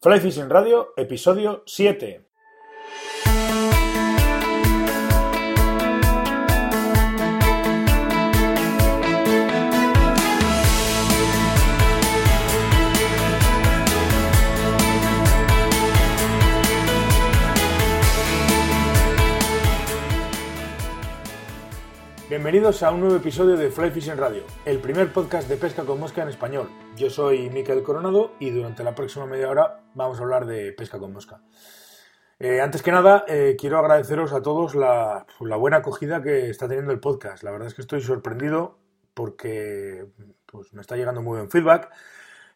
Fly Fishing Radio, episodio 7. Bienvenidos a un nuevo episodio de Fly Fishing Radio, el primer podcast de pesca con mosca en español. Yo soy Miquel Coronado y durante la próxima media hora vamos a hablar de pesca con mosca. Eh, antes que nada, eh, quiero agradeceros a todos la, buena acogida que está teniendo el podcast. La verdad es que estoy sorprendido porque pues, me está llegando muy buen feedback.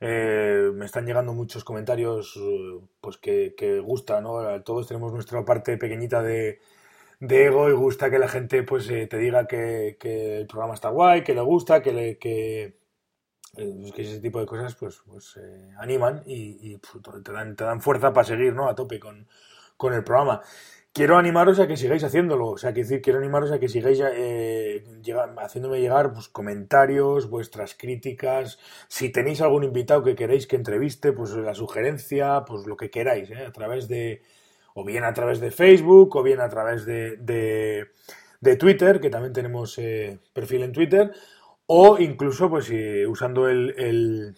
Eh, me están llegando muchos comentarios pues que, que gustan, ¿no? Todos tenemos nuestra parte pequeñita de, de ego y gusta que la gente pues eh, te diga que, el programa está guay, que le gusta, que, le, que, eh, ese tipo de cosas pues, pues eh, animan y, te, dan, te dan fuerza para seguir ¿no? a tope con, el programa. Quiero animaros a que sigáis haciéndolo, o sea, decir, quiero animaros a que sigáis haciéndome llegar pues, comentarios, vuestras críticas, si tenéis algún invitado que queréis que entreviste, pues la sugerencia, pues lo que queráis, a través de, o bien a través de Facebook, o bien a través de, de, Twitter, que también tenemos eh, perfil en Twitter, o incluso pues usando el, el,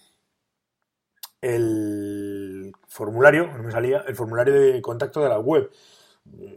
el, formulario, no me salía, el formulario de contacto de la web.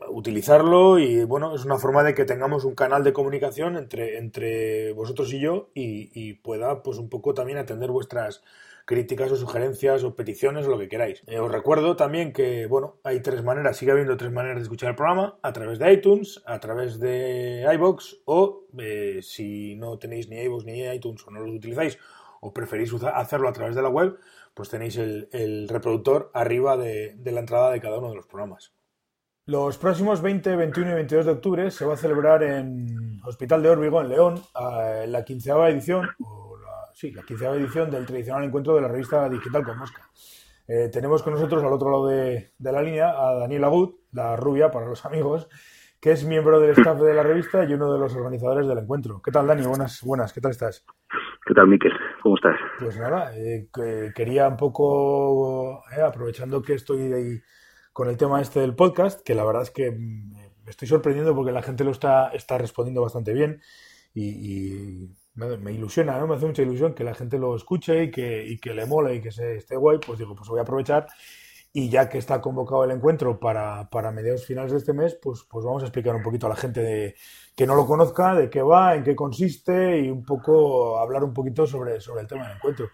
Utilizarlo y bueno, es una forma de que tengamos un canal de comunicación entre, entre vosotros y yo y, y pueda pues un poco también atender vuestras críticas o sugerencias o peticiones o lo que queráis. Eh, os recuerdo también que, bueno, hay tres maneras, sigue habiendo tres maneras de escuchar el programa, a través de iTunes, a través de iBox o eh, si no tenéis ni iBox ni iTunes o no los utilizáis o preferís hacerlo a través de la web, pues tenéis el, reproductor arriba de, la entrada de cada uno de los programas. Los próximos 20, 21 y 22 de octubre se va a celebrar en Hospital de Órbigo, en León, la quinceava edición, sí, la quinceava edición del tradicional encuentro de la revista digital con mosca. Eh, tenemos con nosotros al otro lado de, la línea a Daniela Agut, la rubia para los amigos, que es miembro del staff de la revista y uno de los organizadores del encuentro. ¿Qué tal, Dani? Buenas, buenas, ¿qué tal estás? ¿Qué tal, Miquel? ¿Cómo estás? Pues nada, eh, quería un poco, eh, aprovechando que estoy ahí con el tema este del podcast, que la verdad es que mm, me estoy sorprendiendo porque la gente lo está, está respondiendo bastante bien y me, ilusiona, ¿no? Me hace mucha ilusión que la gente lo escuche y que, y que le mole y que se, esté guay, pues digo, pues voy a aprovechar y ya que está convocado el encuentro para, para mediados finales de este mes, pues, pues vamos a explicar un poquito a la gente de, que no lo conozca, de qué va, en qué consiste y un poco hablar un poquito sobre, sobre el tema del encuentro.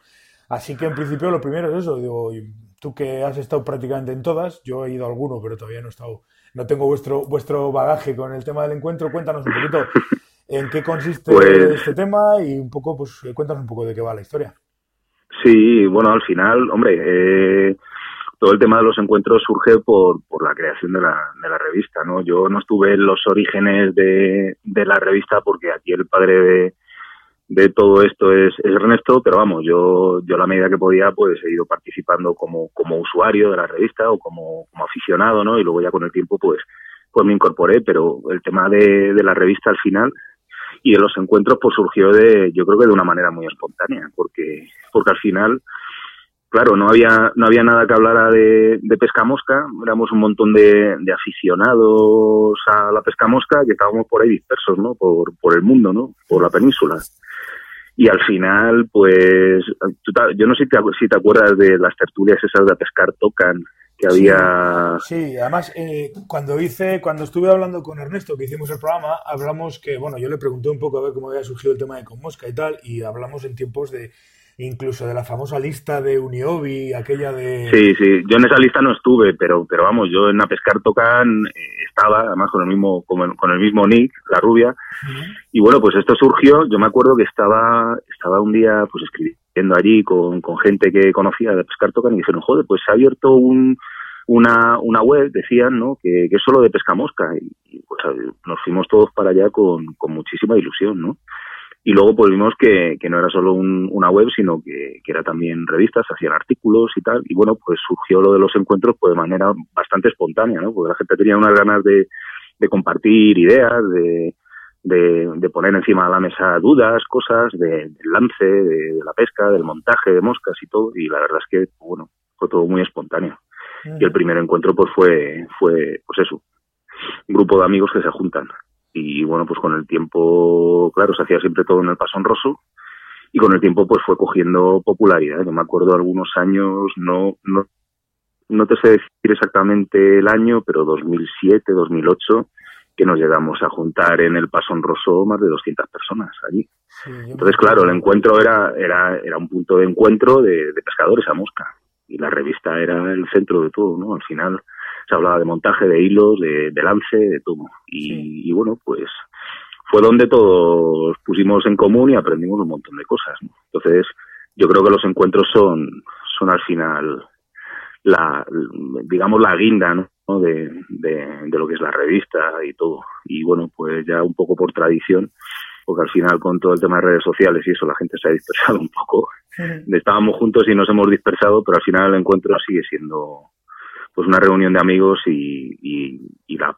Así que en principio lo primero es eso, digo, tú que has estado prácticamente en todas, yo he ido a alguno, pero todavía no he estado, no tengo vuestro, vuestro bagaje con el tema del encuentro, cuéntanos un poquito en qué consiste pues este tema y un poco, pues cuéntanos un poco de qué va la historia. Sí, bueno, al final, hombre, eh, todo el tema de los encuentros surge por, por la creación de la, de la revista, ¿no? Yo no estuve en los orígenes de, de la revista porque aquí el padre de, de todo esto es, es, Ernesto, pero vamos, yo, yo a la medida que podía, pues he ido participando como, como usuario de la revista o como, como aficionado, ¿no? Y luego ya con el tiempo, pues, pues me incorporé, pero el tema de, de la revista al final y de los encuentros pues surgió de yo creo que de una manera muy espontánea porque porque al final claro no había no había nada que hablara de, pesca mosca éramos un montón de, aficionados a la pesca mosca que estábamos por ahí dispersos no por por el mundo no por la península. Y al final pues yo no sé si te, si te acuerdas de las tertulias esas de pescar tocan que había... Sí, además, eh, cuando hice, cuando estuve hablando con Ernesto, que hicimos el programa, hablamos que, bueno, yo le pregunté un poco a ver cómo había surgido el tema de Conmosca y tal, y hablamos en tiempos de, incluso de la famosa lista de Uniobi, aquella de... Sí, sí, yo en esa lista no estuve, pero pero vamos, yo en la pescar tocan eh, estaba, además con el mismo con el, mismo Nick, la rubia, y bueno, pues esto surgió, yo me acuerdo que estaba estaba un día pues escribiendo allí con, con gente que conocía de pescar tocan y dijeron, joder, pues se ha abierto un una, una web, decían, ¿no? Que, que es solo de pesca mosca. Y, pues nos fuimos todos para allá con, con muchísima ilusión, ¿no? Y luego pues vimos que, que no era solo una web, sino que, que, era también revistas, hacían artículos y tal. Y bueno, pues surgió lo de los encuentros pues de manera bastante espontánea, ¿no? Porque la gente tenía unas ganas de, de compartir ideas, de, de, de, poner encima de la mesa dudas, cosas, de, del lance, de, de, la pesca, del montaje de moscas y todo. Y la verdad es que, bueno, fue todo muy espontáneo. Y el primer encuentro pues fue, fue pues eso, un grupo de amigos que se juntan. Y bueno, pues con el tiempo, claro, se hacía siempre todo en el Paso Rosso y con el tiempo pues fue cogiendo popularidad. Yo me acuerdo algunos años, no, no, no te sé decir exactamente el año, pero 2007, 2008, que nos llegamos a juntar en el Paso Rosso más de 200 personas allí. Entonces, claro, el encuentro era, era, era un punto de encuentro de, de pescadores a mosca y la revista era el centro de todo, ¿no? Al final se hablaba de montaje, de hilos, de, lance, de todo. Y, bueno, pues fue donde todos pusimos en común y aprendimos un montón de cosas. Entonces, yo creo que los encuentros son, son al final la, digamos, la guinda, ¿no? De, de, lo que es la revista y todo. Y bueno, pues ya un poco por tradición, porque al final con todo el tema de redes sociales y eso la gente se ha dispersado un poco. Estábamos juntos y nos hemos dispersado, pero al final el encuentro sigue siendo pues una reunión de amigos y, y, la,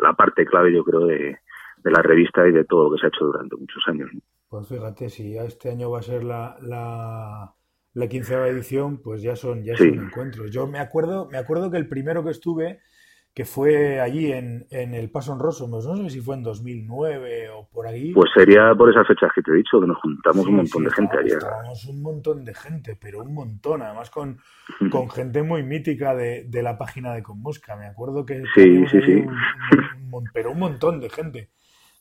la, parte clave yo creo de, de, la revista y de todo lo que se ha hecho durante muchos años. Pues fíjate, si este año va a ser la, la, la quinceava edición, pues ya son, ya son encuentros. Yo me acuerdo, me acuerdo que el primero que estuve que fue allí en, en el Paso en Rosso, no sé si fue en 2009 o por ahí. Pues sería por esas fechas que te he dicho, que nos juntamos un montón de gente allí. Estábamos un montón de gente, pero un montón, además con, con gente muy mítica de, de, la página de Conmosca. Me acuerdo que sí, sí, sí. pero un montón de gente.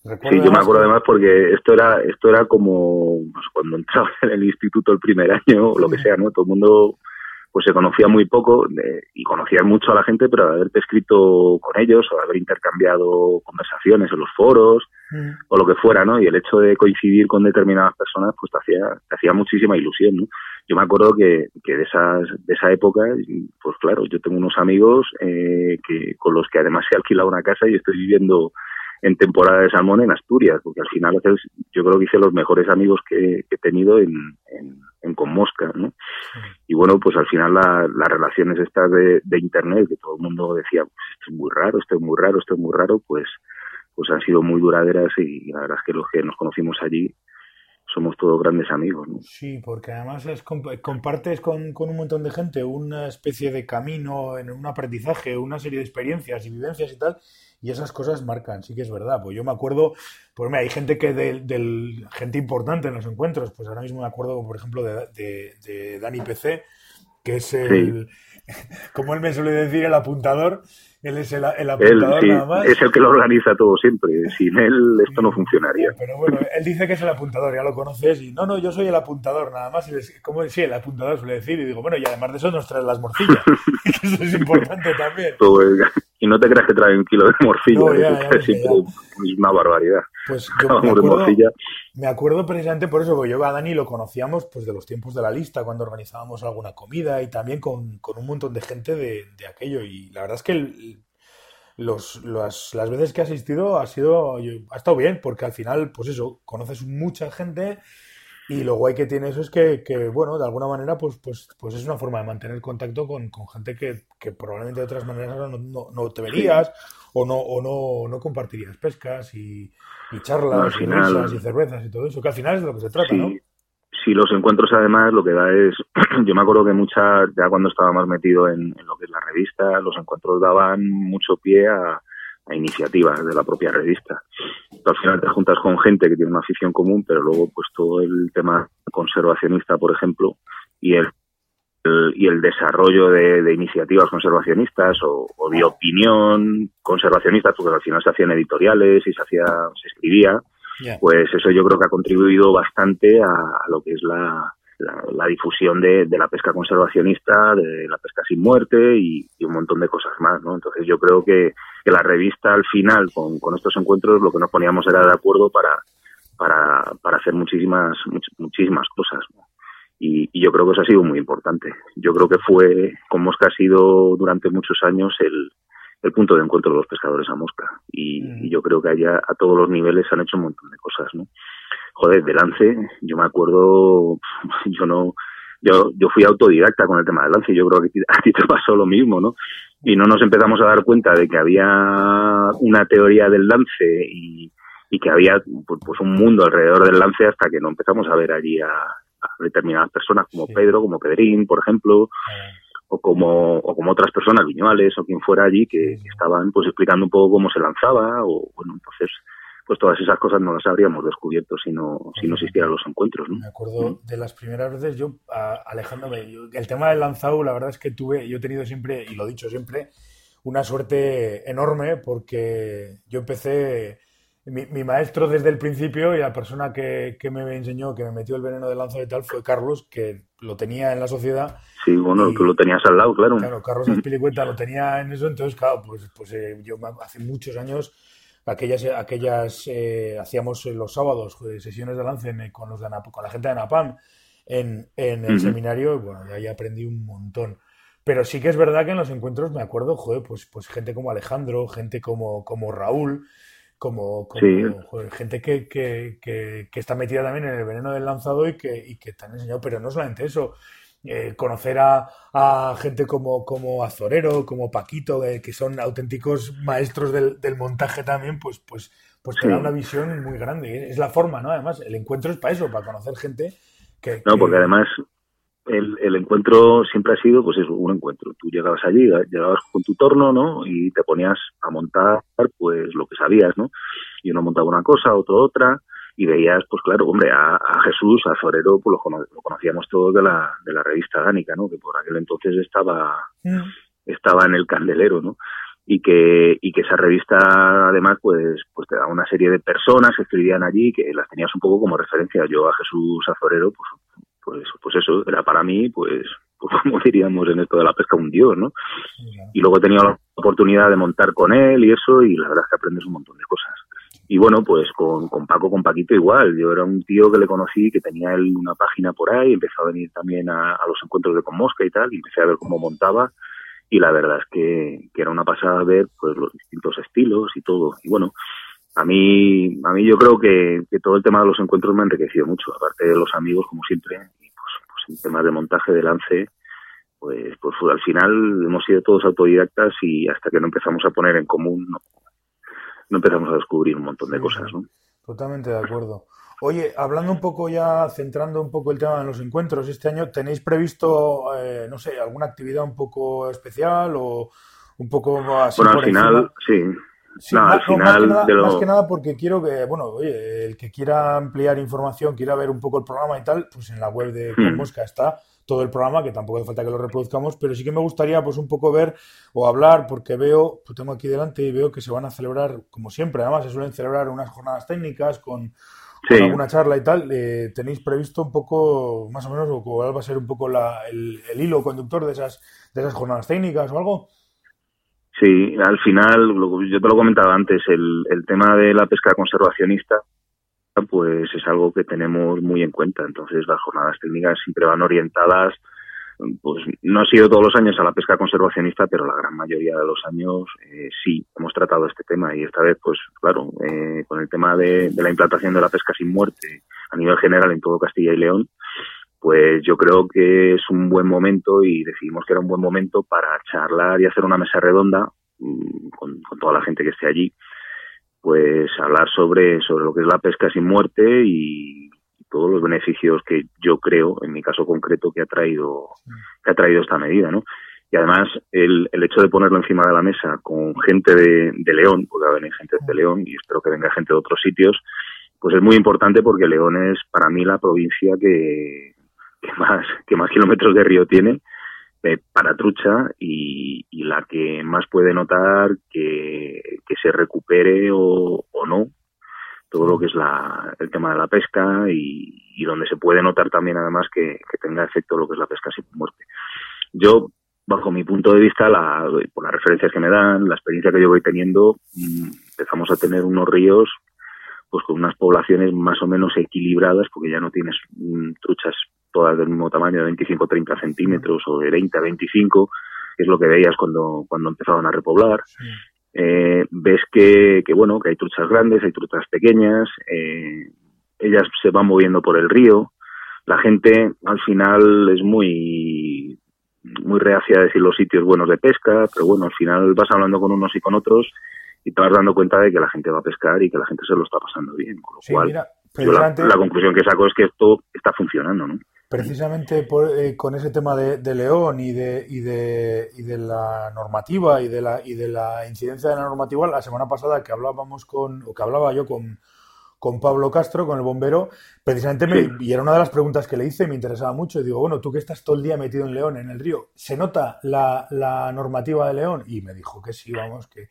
sí, yo me acuerdo además porque esto era esto era como pues, cuando entraba en el instituto el primer año o lo que sea, ¿no? Todo el mundo pues se conocía muy poco y conocías mucho a la gente, pero haberte escrito con ellos o haber intercambiado conversaciones en los foros mm. o lo que fuera, ¿no? Y el hecho de coincidir con determinadas personas, pues te hacía, te hacía muchísima ilusión, ¿no? Yo me acuerdo que, que de, esas, de esa época, pues claro, yo tengo unos amigos eh, que con los que además he alquilado una casa y estoy viviendo en temporada de salmón en Asturias, porque al final yo creo que hice los mejores amigos que, he tenido en, en, Con Mosca, ¿no? Y bueno, pues al final las relaciones estas de, Internet, que todo el mundo decía, pues esto es muy raro, esto es muy raro, esto es muy raro, pues, pues han sido muy duraderas y la verdad es que los que nos conocimos allí, somos todos grandes amigos. ¿no? Sí, porque además es, compartes con, con, un montón de gente una especie de camino, en un aprendizaje, una serie de experiencias y vivencias y tal, y esas cosas marcan, sí que es verdad. Pues yo me acuerdo, pues mira, hay gente que del, gente importante en los encuentros, pues ahora mismo me acuerdo, por ejemplo, de, de, Dani PC, que es el, como él me suele decir, el apuntador, él es el, apuntador nada más. Es el que lo organiza todo siempre. Sin él esto no funcionaría. Pero bueno, él dice que es el apuntador, ya lo conoces. Y no, no, yo soy el apuntador nada más. Como sí, el apuntador suele decir. Y digo, bueno, y además de eso nos trae las morcillas. eso es importante también. Y no te creas que trae un kilo de morcilla. es una barbaridad. Pues yo me acuerdo, me acuerdo, precisamente por eso, porque yo a Dani lo conocíamos pues de los tiempos de la lista, cuando organizábamos alguna comida y también con, con un montón de gente de, de, aquello. Y la verdad es que el, los, las, veces que he asistido ha sido ha estado bien, porque al final, pues eso, conoces mucha gente y lo guay que tiene eso es que, que, bueno, de alguna manera, pues, pues, pues es una forma de mantener contacto con, con gente que, que, probablemente de otras maneras no, no, no te verías o no, o no, no compartirías pescas y, y charlas y risas y cervezas y todo eso, que al final es de lo que se trata, ¿no? Sí, los encuentros además lo que da es, yo me acuerdo que muchas, ya cuando estaba más metido en, lo que es la revista, los encuentros daban mucho pie a, iniciativas de la propia revista. al final te juntas con gente que tiene una afición común, pero luego pues todo el tema conservacionista, por ejemplo, y el, y el desarrollo de, iniciativas conservacionistas o, o, de opinión conservacionista, porque al final se hacían editoriales y se hacía, se escribía, pues eso yo creo que ha contribuido bastante a, lo que es la, la, difusión de, de, la pesca conservacionista, de la pesca sin muerte y, un montón de cosas más, ¿no? Entonces yo creo que, que la revista al final, con, con, estos encuentros, lo que nos poníamos era de acuerdo para, para, para hacer muchísimas, muchísimas cosas, Y, y, yo creo que eso ha sido muy importante. Yo creo que fue, como es que ha sido durante muchos años, el, el punto de encuentro de los pescadores a mosca. Y, yo creo que allá a todos los niveles han hecho un montón de cosas, ¿no? Joder, de lance, yo me acuerdo, yo no, yo, yo fui autodidacta con el tema del lance, yo creo que a ti te pasó lo mismo, ¿no? Y no nos empezamos a dar cuenta de que había una teoría del lance y, y que había pues, pues un mundo alrededor del lance hasta que no empezamos a ver allí a, determinadas personas como Pedro, como Pedrín, por ejemplo, o como, o como otras personas, Viñuales o quien fuera allí, que, estaban pues explicando un poco cómo se lanzaba, o bueno, entonces pues todas esas cosas no las habríamos descubierto si no, si no existieran los encuentros. ¿no? Me acuerdo de las primeras veces, yo, alejándome, el tema del lanzado, la verdad es que tuve, yo he tenido siempre, y lo he dicho siempre, una suerte enorme porque yo empecé mi, maestro desde el principio y la persona que, me enseñó, que me metió el veneno de lanza y tal, fue Carlos, que lo tenía en la sociedad. Sí, bueno, tú lo tenías al lado, claro. Claro, Carlos Azpilicueta lo tenía en eso, entonces, claro, pues, pues eh, yo hace muchos años, aquellas, aquellas eh, hacíamos los sábados sesiones de lance con, los de con la gente de Napam en, en el seminario, y bueno, ahí aprendí un montón. Pero sí que es verdad que en los encuentros me acuerdo, joder, pues, pues gente como Alejandro, gente como, como Raúl, como, gente que, que, que, está metida también en el veneno del lanzado y que, y que te han enseñado, pero no solamente eso, eh, conocer a, a, gente como, como Azorero, como Paquito, eh, que son auténticos maestros del, del, montaje también, pues, pues, pues te da una visión muy grande. Es la forma, ¿no? Además, el encuentro es para eso, para conocer gente que... No, porque además el, el, encuentro siempre ha sido, pues es un encuentro. Tú llegabas allí, llegabas con tu torno, ¿no? Y te ponías a montar, pues, lo que sabías, ¿no? Y uno montaba una cosa, otro otra, y veías, pues claro, hombre, a, a Jesús, a Zorero, pues lo, conocíamos todos de la, de la revista Dánica, ¿no? Que por aquel entonces estaba, mm. estaba en el candelero, ¿no? y que y que esa revista además pues pues te da una serie de personas que escribían allí que las tenías un poco como referencia yo a Jesús Azorero pues pues, pues eso, era para mí, pues, pues como diríamos en esto de la pesca, un dios, ¿no? Y luego he tenido la oportunidad de montar con él y eso, y la verdad es que aprendes un montón de cosas. Y bueno, pues con, con Paco, con Paquito igual. Yo era un tío que le conocí, que tenía él una página por ahí, empezó a venir también a, los encuentros de Con Mosca y tal, y empecé a ver cómo montaba. Y la verdad es que, que era una pasada ver pues los distintos estilos y todo. Y bueno, a mí, a mí yo creo que, todo el tema de los encuentros me ha enriquecido mucho, aparte de los amigos, como siempre, y pues, pues en temas de montaje, de lance, pues, pues al final hemos sido todos autodidactas y hasta que no empezamos a poner en común, no, empezamos a descubrir un montón de cosas, ¿no? Totalmente de acuerdo. Oye, hablando un poco ya, centrando un poco el tema de los encuentros, este año, ¿tenéis previsto, eh, no sé, alguna actividad un poco especial o un poco así Bueno, al final, sí más, que nada, porque quiero que, bueno, oye, el que quiera ampliar información, quiera ver un poco el programa y tal, pues en la web de hmm. Mosca está todo el programa, que tampoco hace falta que lo reproduzcamos, pero sí que me gustaría pues un poco ver o hablar, porque veo, pues tengo aquí delante y veo que se van a celebrar, como siempre, además se suelen celebrar unas jornadas técnicas con, alguna charla y tal. Eh, ¿Tenéis previsto un poco, más o menos, o cuál va a ser un poco el, el hilo conductor de esas, de esas jornadas técnicas o algo? Sí, al final, yo te lo comentaba antes, el, el tema de la pesca conservacionista, pues es algo que tenemos muy en cuenta. Entonces, las jornadas técnicas siempre van orientadas, pues no ha sido todos los años a la pesca conservacionista, pero la gran mayoría de los años eh, sí hemos tratado este tema. Y esta vez, pues claro, eh, con el tema de, la implantación de la pesca sin muerte a nivel general en todo Castilla y León, pues yo creo que es un buen momento y decidimos que era un buen momento para charlar y hacer una mesa redonda mm, con, toda la gente que esté allí, pues hablar sobre, sobre lo que es la pesca sin muerte y, todos los beneficios que yo creo, en mi caso concreto, que ha traído, que ha traído esta medida, ¿no? Y además, el, el hecho de ponerlo encima de la mesa con gente de, de León, porque va a venir gente de León y espero que venga gente de otros sitios, pues es muy importante porque León es para mí la provincia que, que más, que más kilómetros de río tiene para trucha y, la que más puede notar que, se recupere o, o, no todo lo que es la, el tema de la pesca y, donde se puede notar también además que, tenga efecto lo que es la pesca sin muerte. Yo, bajo mi punto de vista, la, por las referencias que me dan, la experiencia que yo voy teniendo, mm, empezamos a tener unos ríos pues con unas poblaciones más o menos equilibradas porque ya no tienes mm, truchas todas del mismo tamaño de 25-30 centímetros o de 20-25, que es lo que veías cuando, cuando empezaban a repoblar. Eh, ves que, que, bueno, que hay truchas grandes, hay truchas pequeñas, eh, ellas se van moviendo por el río. La gente al final es muy, muy reacia a decir los sitios buenos de pesca, pero bueno, al final vas hablando con unos y con otros y te vas dando cuenta de que la gente va a pescar y que la gente se lo está pasando bien. Con lo cual, la, conclusión que saco es que esto está funcionando, ¿no? Precisamente eh, con ese tema de, León y de, y, de, y de la normativa y de la, y de la incidencia de la normativa, la semana pasada que hablábamos con, o que hablaba yo con, con Pablo Castro, con el bombero, precisamente me, y era una de las preguntas que le hice, me interesaba mucho. Y digo, bueno, tú que estás todo el día metido en León, en el río, ¿se nota la, la normativa de León? Y me dijo que sí, vamos, que,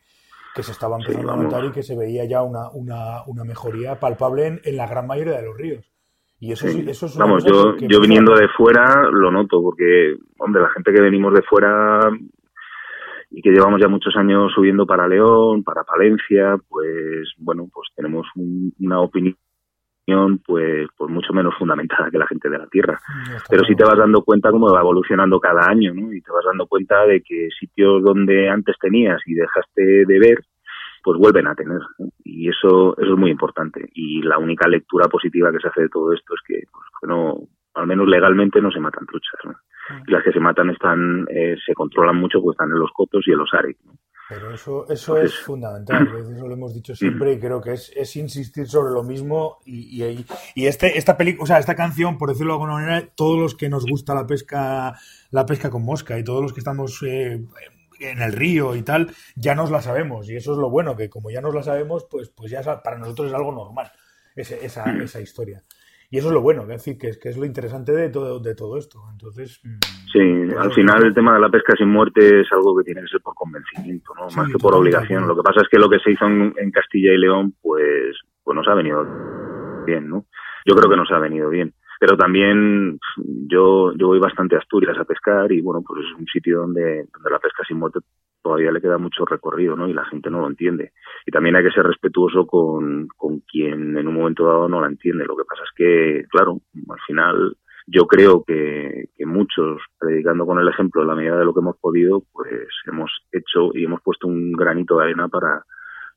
que se estaba empezando a notar y que se veía ya una, una, una mejoría palpable en, en, la gran mayoría de los ríos. Y eso, eso es Vamos, yo, yo viniendo de fuera lo noto, porque, hombre, la gente que venimos de fuera y que llevamos ya muchos años subiendo para León, para Palencia, pues, bueno, pues tenemos una opinión pues pues mucho menos fundamentada que la gente de la tierra. Pero sí te vas dando cuenta cómo va evolucionando cada año ¿no? y te vas dando cuenta de que sitios donde antes tenías y dejaste de ver pues vuelven a tener y eso eso es muy importante y la única lectura positiva que se hace de todo esto es que, pues, no al menos legalmente no se matan truchas ¿no? y las que se matan están eh, se controlan mucho pues están en los cotos y en los ares ¿no? Pero eso, eso es fundamental, eso lo hemos dicho siempre y creo que es, es insistir sobre lo mismo y, y, y este, esta película, o sea, esta canción, por decirlo de alguna manera, todos los que nos gusta la pesca, la pesca con mosca y todos los que estamos eh, en el río y tal, ya nos la sabemos y eso es lo bueno, que como ya nos la sabemos, pues, pues ya para nosotros es algo normal ese, esa, esa historia. Y eso es lo bueno, es decir, que es, que es lo interesante de todo, de todo esto. Entonces, mm, sí, al final el tema de la pesca sin muerte es algo que tiene que ser por convencimiento, ¿no? más que por obligación. Lo que pasa es que lo que se hizo en, Castilla y León, pues, pues nos ha venido bien, ¿no? Yo creo que nos ha venido bien. Pero también yo, yo voy bastante a Asturias a pescar y bueno, pues es un sitio donde, donde la pesca sin muerte todavía le queda mucho recorrido, ¿no? Y la gente no lo entiende. Y también hay que ser respetuoso con, con quien en un momento dado no la entiende. Lo que pasa es que, claro, al final yo creo que, que muchos, predicando con el ejemplo de la medida de lo que hemos podido, pues hemos hecho y hemos puesto un granito de arena para,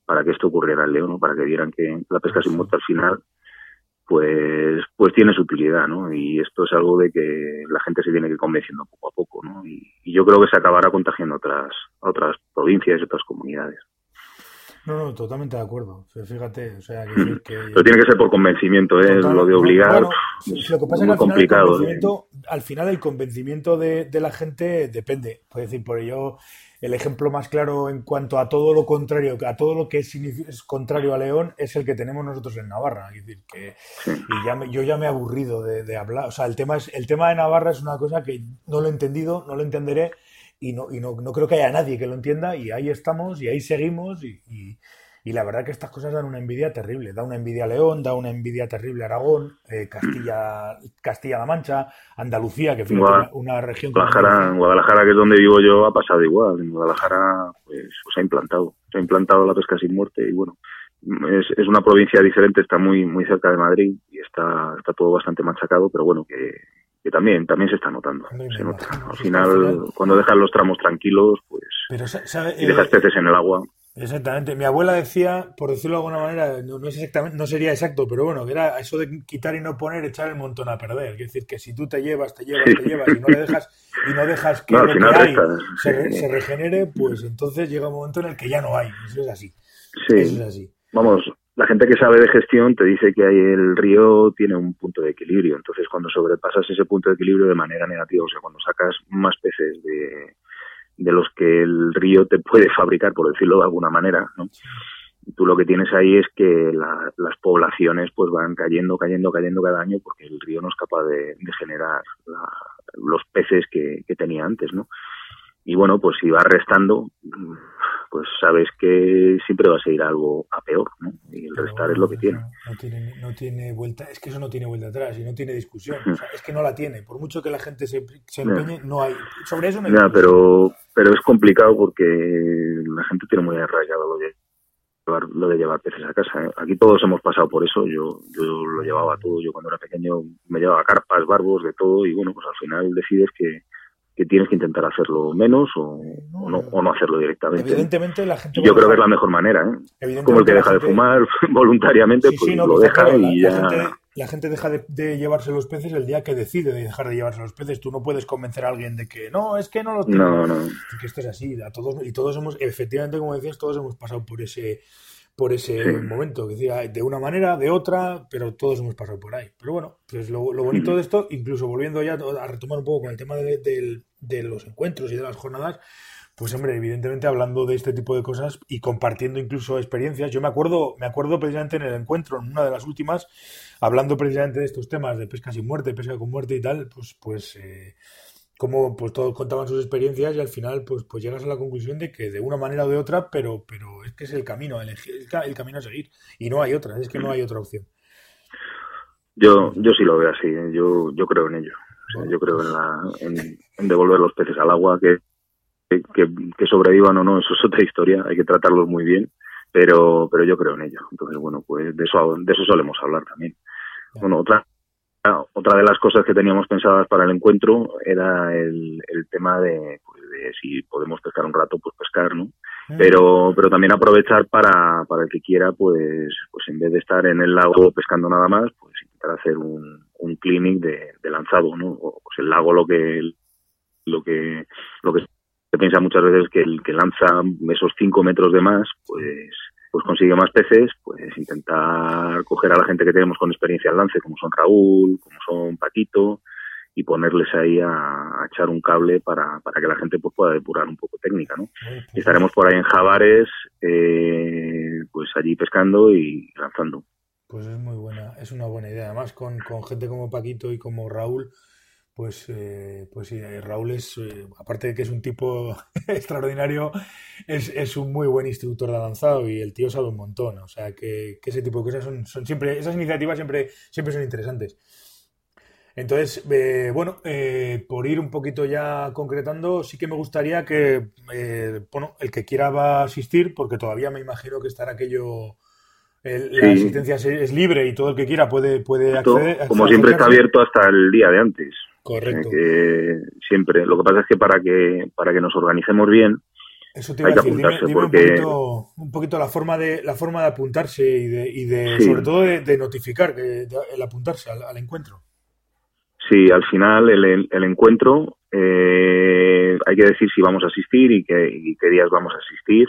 para que esto ocurriera en León, ¿no? para que vieran que la pesca sin muerte al final pues pues tiene su utilidad, ¿no? Y esto es algo de que la gente se tiene que ir convenciendo poco a poco, ¿no? Y, yo creo que se acabará contagiando otras, otras provincias y otras comunidades. No, no, totalmente de acuerdo. Fíjate, o sea, que, Pero tiene que ser por convencimiento, ¿eh? lo de obligar. lo que pasa es que al complicado, final, el al final el convencimiento de, de la gente depende. Puede decir, por ello el ejemplo más claro en cuanto a todo lo contrario, a todo lo que es, contrario a León, es el que tenemos nosotros en Navarra. Es decir, que y ya yo ya me he aburrido de, hablar. O sea, el tema, es, el tema de Navarra es una cosa que no lo he entendido, no lo entenderé y no, y no, no creo que haya nadie que lo entienda y ahí estamos y ahí seguimos y y la verdad que estas cosas dan una envidia terrible. Da una envidia a León, da una envidia terrible a Aragón, eh, Castilla, Castilla-La Mancha, Andalucía, que fue una, región... Guadalajara, Guadalajara, que es donde vivo yo, ha pasado igual. En Guadalajara pues, se ha implantado. Se ha implantado la pesca sin muerte y bueno, es, es una provincia diferente, está muy muy cerca de Madrid y está, está todo bastante machacado, pero bueno, que, que también también se está notando. Se nota. Al final, cuando dejas los tramos tranquilos, pues y dejas eh, peces en el agua. Exactamente. Mi abuela decía, por decirlo de alguna manera, no, es exactamente, no sería exacto, pero bueno, que era eso de quitar y no poner, echar el montón a perder. Es decir, que si tú te llevas, te llevas, te llevas y no le dejas y no dejas que lo que hay se, regenere, pues entonces llega un momento en el que ya no hay. Eso es así. Sí. es así. Vamos, la gente que sabe de gestión te dice que el río tiene un punto de equilibrio. Entonces, cuando sobrepasas ese punto de equilibrio de manera negativa, o sea, cuando sacas más peces de de los que el río te puede fabricar, por decirlo de alguna manera, ¿no? Tú lo que tienes ahí es que las poblaciones pues van cayendo, cayendo, cayendo cada año porque el río no es capaz de, generar los peces que, que, tenía antes, ¿no? Y bueno, pues si va restando, pues sabes que siempre va a seguir algo a peor, ¿no? Y el restar es lo que tiene. No, tiene. no tiene vuelta, es que eso no tiene vuelta atrás y no tiene discusión. es que no la tiene. Por mucho que la gente se, empeñe, no hay. Sobre eso no hay. Ya, pero, pero es complicado porque la gente tiene muy arraigado lo de llevar, lo de llevar peces a casa. ¿eh? Aquí todos hemos pasado por eso. Yo, yo lo llevaba todo. Yo cuando era pequeño me llevaba carpas, barbos, de todo. Y bueno, pues al final decides que que tienes que intentar hacerlo menos o, no, o no, hacerlo directamente. Evidentemente la gente... Yo creo que es la mejor manera, ¿eh? Como el que deja de fumar voluntariamente, pues lo deja y ya... La gente, deja de, llevarse los peces el día que decide de dejar de llevarse los peces. Tú no puedes convencer a alguien de que no, es que no lo tengo. No, no. Porque esto es así. A todos, y todos hemos, efectivamente, como decías, todos hemos pasado por ese por ese momento. Que decía, de una manera, de otra, pero todos hemos pasado por ahí. Pero bueno, pues lo, bonito de esto, incluso volviendo ya a retomar un poco con el tema de, de los encuentros y de las jornadas, pues hombre, evidentemente hablando de este tipo de cosas y compartiendo incluso experiencias. Yo me acuerdo, me acuerdo precisamente en el encuentro, en una de las últimas, hablando precisamente de estos temas de pesca sin muerte, pesca con muerte y tal, pues, pues eh, como pues todos contaban sus experiencias y al final pues pues llegas a la conclusión de que de una manera o de otra pero pero es que es el camino elegir el, camino a seguir. Y no hay otra es que no hay otra opción. Yo yo sí lo veo así ¿eh? yo yo creo en ello. Yo creo en, la, en, devolver los peces al agua que, que, que sobrevivan o no eso es otra historia hay que tratarlos muy bien pero pero yo creo en ello. Entonces bueno pues de eso de eso solemos hablar también. Bueno otra otra de las cosas que teníamos pensadas para el encuentro era el, tema de, pues, de, si podemos pescar un rato, pues pescar, ¿no? Mm. Pero, pero también aprovechar para, para el que quiera, pues, pues en vez de estar en el lago pescando nada más, pues intentar hacer un, un clinic de, de lanzado, ¿no? O, pues el lago lo que, lo que, lo que se piensa muchas veces que el que lanza esos cinco metros de más, pues pues consigue más peces, pues intentar coger a la gente que tenemos con experiencia al lance, como son Raúl, como son Paquito, y ponerles ahí a, echar un cable para, para que la gente pues, pueda depurar un poco técnica, ¿no? Y estaremos por ahí en Javares, eh, pues allí pescando y lanzando. Pues es muy buena, es una buena idea. Además, con, con gente como Paquito y como Raúl, pues, eh, pues sí, eh, Raúl es, eh, aparte de que es un tipo extraordinario, es, es, un muy buen instructor de avanzado y el tío sabe un montón. O sea, que, ese tipo de cosas son, son, siempre, esas iniciativas siempre, siempre son interesantes. Entonces, bueno, por ir un poquito ya concretando, sí que me gustaría que, bueno, el que quiera va a asistir, porque todavía me imagino que estará aquello la asistencia es, libre y todo el que quiera puede, puede acceder. Como siempre está abierto hasta el día de antes. Correcto. Que siempre. Lo que pasa es que para que para que nos organicemos bien, eso te iba a decir, dime, porque... un, poquito, la forma de la forma de apuntarse y de, y de sobre todo de, notificar que, el apuntarse al, encuentro. Sí, al final el, el encuentro eh, hay que decir si vamos a asistir y, qué, qué días vamos a asistir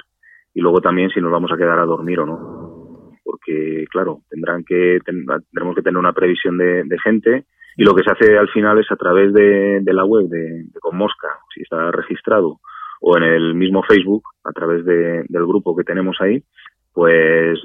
y luego también si nos vamos a quedar a dormir o no. Porque, claro, tendrán que tendremos que tener una previsión de gente y lo que se hace al final es a través de, la web de, de Conmosca, si está registrado, o en el mismo Facebook, a través del grupo que tenemos ahí, pues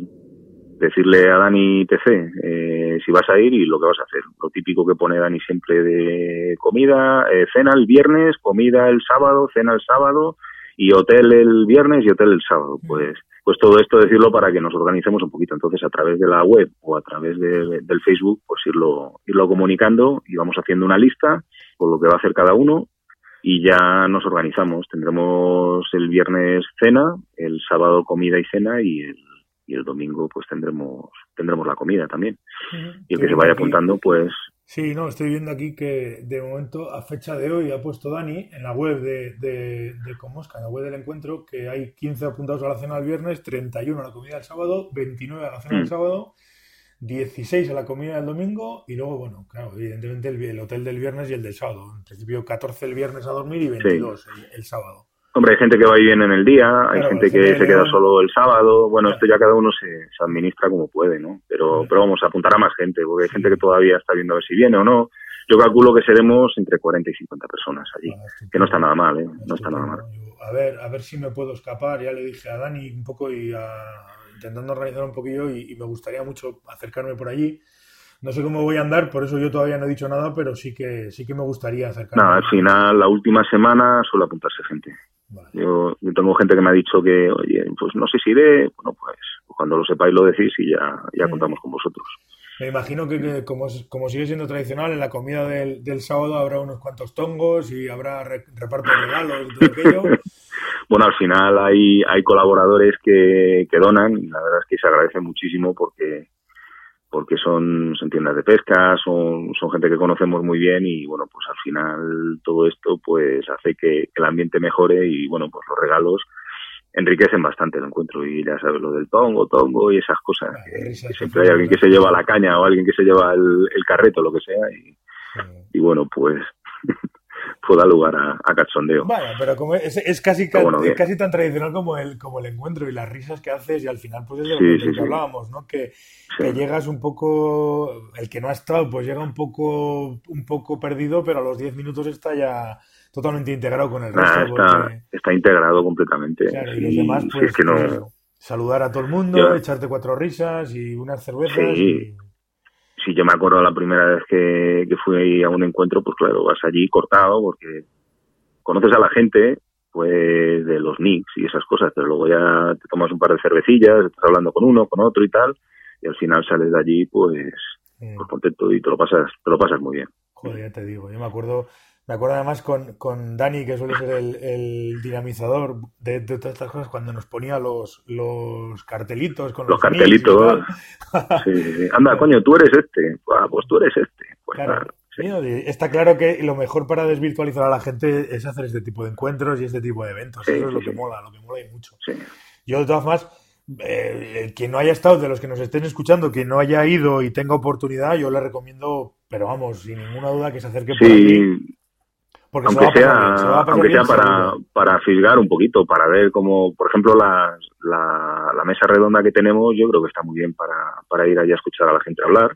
decirle a Dani TC eh, si vas a ir y lo que vas a hacer. Lo típico que pone Dani siempre de comida, eh, cena el viernes, comida el sábado, cena el sábado y hotel el viernes y hotel el sábado. Pues pues todo esto decirlo para que nos organicemos un poquito. Entonces, a través de la web o a través del Facebook, pues irlo, irlo comunicando y vamos haciendo una lista con lo que va a hacer cada uno y ya nos organizamos. Tendremos el viernes cena, el sábado comida y cena y el, y el domingo pues tendremos tendremos la comida también. Y el que se vaya apuntando, pues Sí, no, estoy viendo aquí que de momento, a fecha de hoy, ha puesto Dani en la web de, de, de Comosca, en la web del encuentro, que hay 15 apuntados a la cena el viernes, 31 a la comida del sábado, 29 a la cena del mm. sábado, 16 a la comida del domingo y luego, bueno, claro, evidentemente el, hotel del viernes y el del sábado. En principio 14 el viernes a dormir y 22 el sábado. Hombre, hay gente que va y viene en el día, hay gente que se queda solo el sábado. Bueno, esto ya cada uno se, administra como puede, ¿no? Pero, pero vamos a apuntar a más gente, porque hay gente que todavía está viendo a ver si viene o no. Yo calculo que seremos entre 40 y 50 personas allí, que no está nada mal, ¿eh? No está nada mal. A ver, a ver si me puedo escapar. Ya le dije a Dani un poco y a, intentando organizar un poquillo y, me gustaría mucho acercarme por allí. No sé cómo voy a andar, por eso yo todavía no he dicho nada, pero sí que sí que me gustaría acercarme. No, al final, la última semana suele apuntarse gente. Yo, tengo gente que me ha dicho que, oye, pues no sé si iré, bueno, pues cuando lo sepáis lo decís y ya, ya contamos con vosotros. Me imagino que, como, como, sigue siendo tradicional, en la comida del, del, sábado habrá unos cuantos tongos y habrá reparto de regalos y todo aquello. bueno, al final hay, hay colaboradores que, que donan y la verdad es que se agradece muchísimo porque porque son, son tiendas de pesca, son, son gente que conocemos muy bien y bueno, pues al final todo esto pues hace que, el ambiente mejore y bueno, pues los regalos enriquecen bastante el encuentro. Y ya sabes lo del tongo, tongo y esas cosas, que, siempre hay alguien que se lleva la caña o alguien que se lleva el, el carreto, lo que sea y, y bueno, pues pueda lugar a, cachondeo. Vaya, pero como es, es casi, casi tan tradicional como el, como el encuentro y las risas que haces y al final pues es de lo que, hablábamos, ¿no? Que, llegas un poco, el que no ha estado pues llega un poco, un poco perdido, pero a los 10 minutos está ya totalmente integrado con el resto. está, integrado completamente. y los demás pues, que no... Pues, saludar a todo el mundo, echarte cuatro risas y unas cervezas. Y si yo me acuerdo la primera vez que, que fui a un encuentro, pues claro, vas allí cortado porque conoces a la gente pues de los nicks y esas cosas, pero luego ya te tomas un par de cervecillas, estás hablando con uno, con otro y tal, y al final sales de allí pues, pues contento y te lo pasas, te lo pasas muy bien. Joder, ya te digo, yo me acuerdo me acuerdo además con, con Dani, que suele ser el, dinamizador de, todas estas cosas, cuando nos ponía los, los cartelitos con los, cartelitos. Sí, sí, Anda, coño, tú eres este. Ah, pues tú eres este. Pues claro. Está claro que lo mejor para desvirtualizar a la gente es hacer este tipo de encuentros y este tipo de eventos. Eso es lo que mola, lo que mola y mucho. Yo, de todas formas, eh, el que no haya estado, de los que nos estén escuchando, que no haya ido y tenga oportunidad, yo le recomiendo, pero vamos, sin ninguna duda, que se acerque por aquí aunque sea, aunque sea para, para fisgar un poquito, para ver cómo, por ejemplo, la, la, mesa redonda que tenemos, yo creo que está muy bien para, para ir allí a escuchar a la gente hablar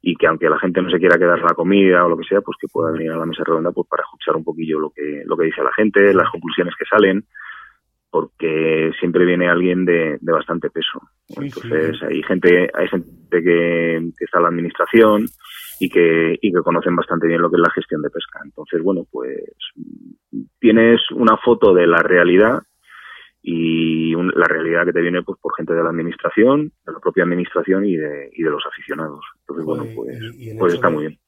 y que aunque la gente no se quiera quedar la comida o lo que sea, pues que pueda venir a la mesa redonda pues para escuchar un poquillo lo que, lo que dice la gente, las conclusiones que salen, porque siempre viene alguien de, de bastante peso. Entonces hay gente, hay gente que, que está en la administración, y que, y que conocen bastante bien lo que es la gestión de pesca. Entonces, bueno, pues tienes una foto de la realidad y la realidad que te viene pues por gente de la administración, de la propia administración y de, y de los aficionados. Entonces, bueno, pues, pues está muy bien.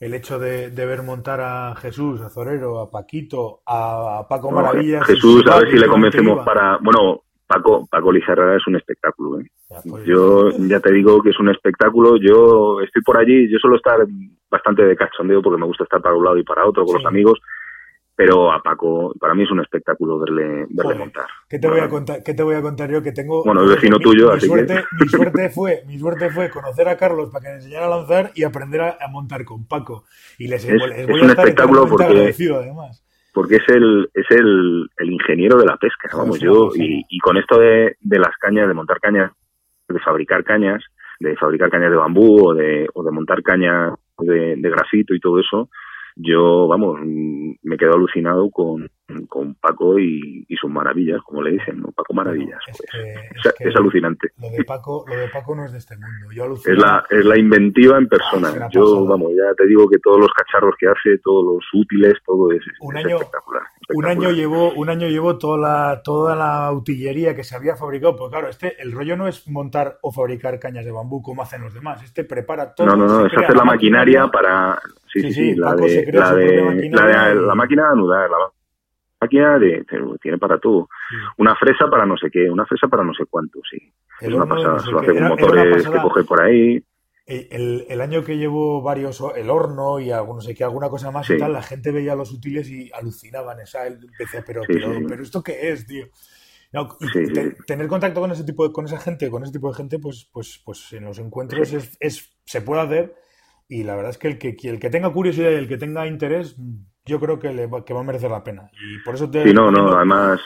El hecho de, ver montar a Jesús, a Zorero, a Paquito, a, Paco Maravillas. Jesús, a ver si le convencemos para. Bueno, Paco, Paco Lizarraga es un espectáculo. ¿eh? Pues, yo ya te digo que es un espectáculo. Yo estoy por allí, yo suelo estar bastante de cachondeo porque me gusta estar para un lado y para otro con los amigos. Pero a Paco, para mí es un espectáculo verle, verle montar. ¿Qué te, voy a contar, ¿Qué te voy a contar yo? Que tengo. Bueno, el vecino tuyo, así suerte, que. Mi suerte, fue, mi suerte fue conocer a Carlos para que me enseñara a lanzar y aprender a, montar con Paco. Y les, es, un espectáculo porque. Además porque es el, es el, el ingeniero de la pesca, vamos, yo, y, y con esto de, de las cañas, de montar cañas, de fabricar cañas, de fabricar cañas de bambú o de, o de montar cañas de, de grafito y todo eso, yo, vamos, me quedo alucinado con, con Paco y, sus maravillas, como le dicen, ¿no? Paco Maravillas. es, es, alucinante. Lo de, Paco, lo de Paco no es de este mundo. Yo es, la, es la inventiva en persona. Ah, yo, vamos, ya te digo que todos los cacharros que hace, todos los útiles, todo es, un año, espectacular, Un año llevó, un año llevó toda la, toda la utillería que se había fabricado. Pues claro, este, el rollo no es montar o fabricar cañas de bambú como hacen los demás. Este prepara todo. No, no, no, es hacer la maquinaria para. Sí, sí, sí, la, de, la, de, la, la máquina de anudar, la máquina de, tiene para todo. Una fresa para no sé qué, una fresa para no sé cuánto, sí. es una pasada, se lo hace con motores que coge por ahí. El, el, año que llevo varios, el horno y algo, no sé qué, alguna cosa más y tal, la gente veía los útiles y alucinaban. Esa, decía, pero, pero, pero, ¿esto qué es, tío? tener contacto con ese tipo de, con esa gente, con ese tipo de gente, pues, pues, pues en los encuentros es, es, se puede hacer y la verdad es que el que, el que tenga curiosidad y el que tenga interés, yo creo que, le va, que va a merecer la pena. Y por eso te. Sí, no, no, además.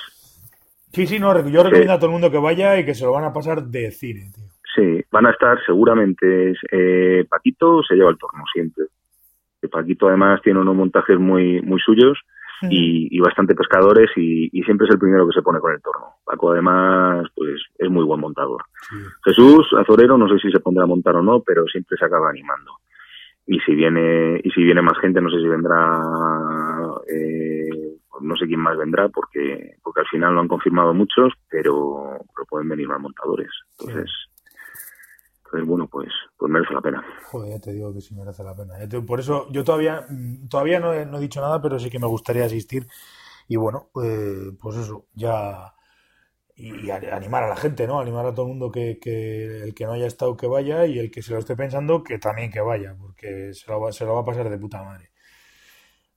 Sí, sí, no, yo recomiendo a todo el mundo que vaya y que se lo van a pasar de cine, tío. Sí, van a estar seguramente. Eh, Paquito se lleva el torno siempre. Paquito además tiene unos montajes muy, muy suyos y, y bastante pescadores y, siempre es el primero que se pone con el torno. Paco además pues es muy buen montador. Jesús Azorero no sé si se pondrá a montar o no, pero siempre se acaba animando y si viene y si viene más gente no sé si vendrá eh, no sé quién más vendrá porque porque al final lo han confirmado muchos pero, pero pueden venir más montadores entonces entonces bueno pues pues merece la pena joder ya te digo que sí merece la pena por eso yo todavía todavía no he, no he, dicho nada pero sí que me gustaría asistir y bueno eh, pues eso ya y, animar a la gente, ¿no? Animar a todo el mundo que, que, el que no haya estado que vaya y el que se lo esté pensando que también que vaya, porque se lo va, se lo va a pasar de puta madre.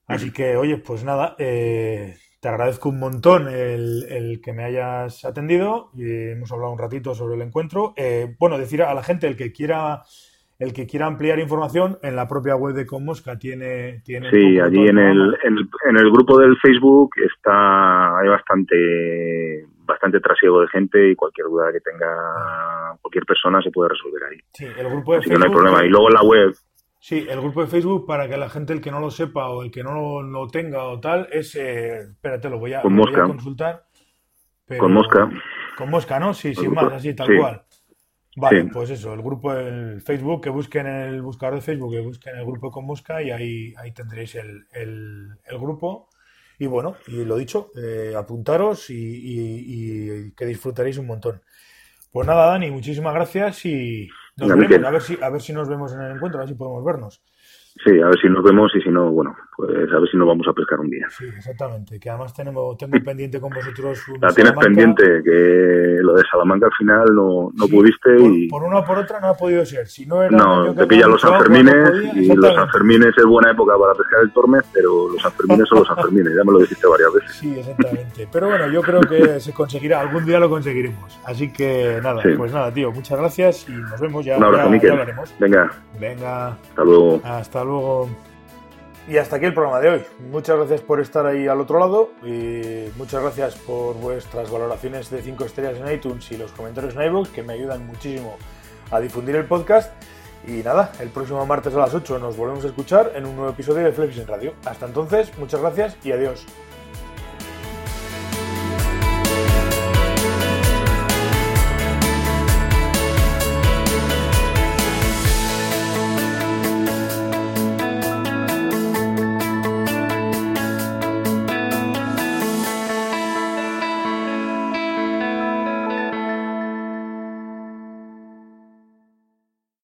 Así que, oye, pues nada, eh, te agradezco un montón el, el, que me hayas atendido y hemos hablado un ratito sobre el encuentro. Eh, bueno, decir a la gente, el que quiera el que quiera ampliar información en la propia web de Conmosca tiene... tiene sí, allí en el, en el, en, el, grupo del Facebook está hay bastante bastante trasiego de gente y cualquier duda que tenga cualquier persona se puede resolver ahí. Sí, el grupo de Así Facebook... no hay problema. Y luego en la web... Sí, el grupo de Facebook, para que la gente, el que no lo sepa o el que no lo, lo tenga o tal, es... Eh, espérate, lo voy a, con lo voy a consultar. Pero, con Mosca. Con Mosca, ¿no? Sí, sin más, así, tal sí. cual. Vale, Sí. pues eso, el grupo del Facebook, que busquen en el buscador de Facebook, que busquen el grupo con Mosca y ahí, ahí tendréis el, el, el grupo. Y bueno, y lo dicho, eh, apuntaros y, y, y, que disfrutaréis un montón. Pues nada, Dani, muchísimas gracias y nos veremos. A ver, si, a ver si nos vemos en el encuentro, a ver si podemos vernos. Sí, a ver si nos vemos y si no, bueno, pues a ver si nos vamos a pescar un día. Sí, exactamente. Que además tenemos, tengo pendiente con vosotros un La tienes Salamanca. pendiente, que lo de Salamanca al final no, no Sí, pudiste por, y... por una o por otra no ha podido ser. Si no era No, te pillan los agua, Sanfermines no y los. Sanfermines es buena época para pescar el Tormes, pero los Sanfermines son los Sanfermines, ya me lo dijiste varias veces. Sí, exactamente. Pero bueno, yo creo que se conseguirá, algún día lo conseguiremos. Así que nada, Sí. pues nada, tío, muchas gracias y nos vemos ya. Un abrazo, ya- ya. Venga, Venga, hasta luego. hasta luego. Y hasta aquí el programa de hoy. Muchas gracias por estar ahí al otro lado y muchas gracias por vuestras valoraciones de 5 estrellas en iTunes y los comentarios en iVoox que me ayudan muchísimo a difundir el podcast. Y nada, el próximo martes a las 8 nos volvemos a escuchar en un nuevo episodio de Flex en Radio. Hasta entonces, muchas gracias y adiós.